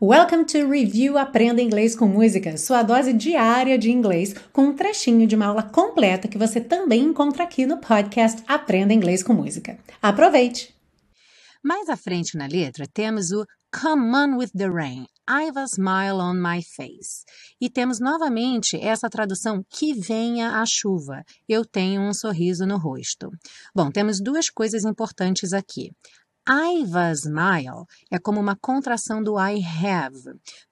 Welcome to Review Aprenda Inglês com Música, sua dose diária de inglês, com um trechinho de uma aula completa que você também encontra aqui no podcast Aprenda Inglês com Música. Aproveite! Mais à frente na letra temos o Come on with the rain, I've a smile on my face. E temos novamente essa tradução que venha a chuva, eu tenho um sorriso no rosto. Bom, temos duas coisas importantes aqui. I've a smile é como uma contração do I have,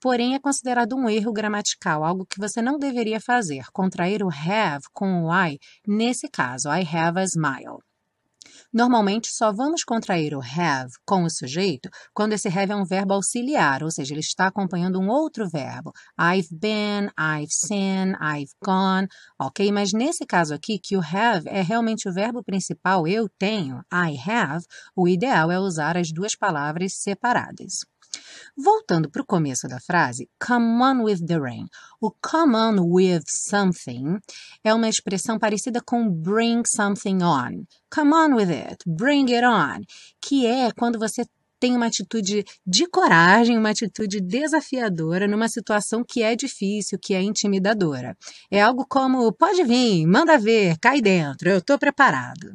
porém é considerado um erro gramatical, algo que você não deveria fazer, contrair o have com o I, nesse caso, I have a smile. Normalmente só vamos contrair o have com o sujeito quando esse have é um verbo auxiliar, ou seja, ele está acompanhando um outro verbo. I've been, I've seen, I've gone, ok? Mas nesse caso aqui, que o have é realmente o verbo principal, eu tenho, I have, o ideal é usar as duas palavras separadas. Voltando para o começo da frase, come on with the rain. O come on with something é uma expressão parecida com bring something on. Come on with it, bring it on, que é quando você tem uma atitude de coragem, uma atitude desafiadora numa situação que é difícil, que é intimidadora. É algo como: pode vir, manda ver, cai dentro, eu estou preparado.